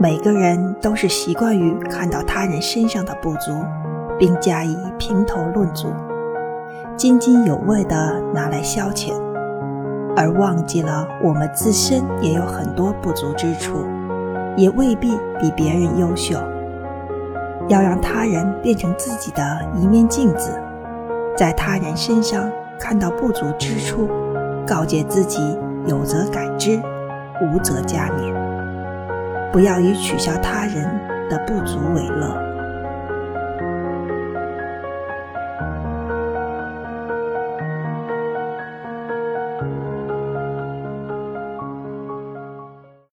每个人都是习惯于看到他人身上的不足，并加以评头论足，津津有味地拿来消遣，而忘记了我们自身也有很多不足之处，也未必比别人优秀。要让他人变成自己的一面镜子，在他人身上看到不足之处，告诫自己有则改之，无则加勉。不要以取笑他人的不足为乐。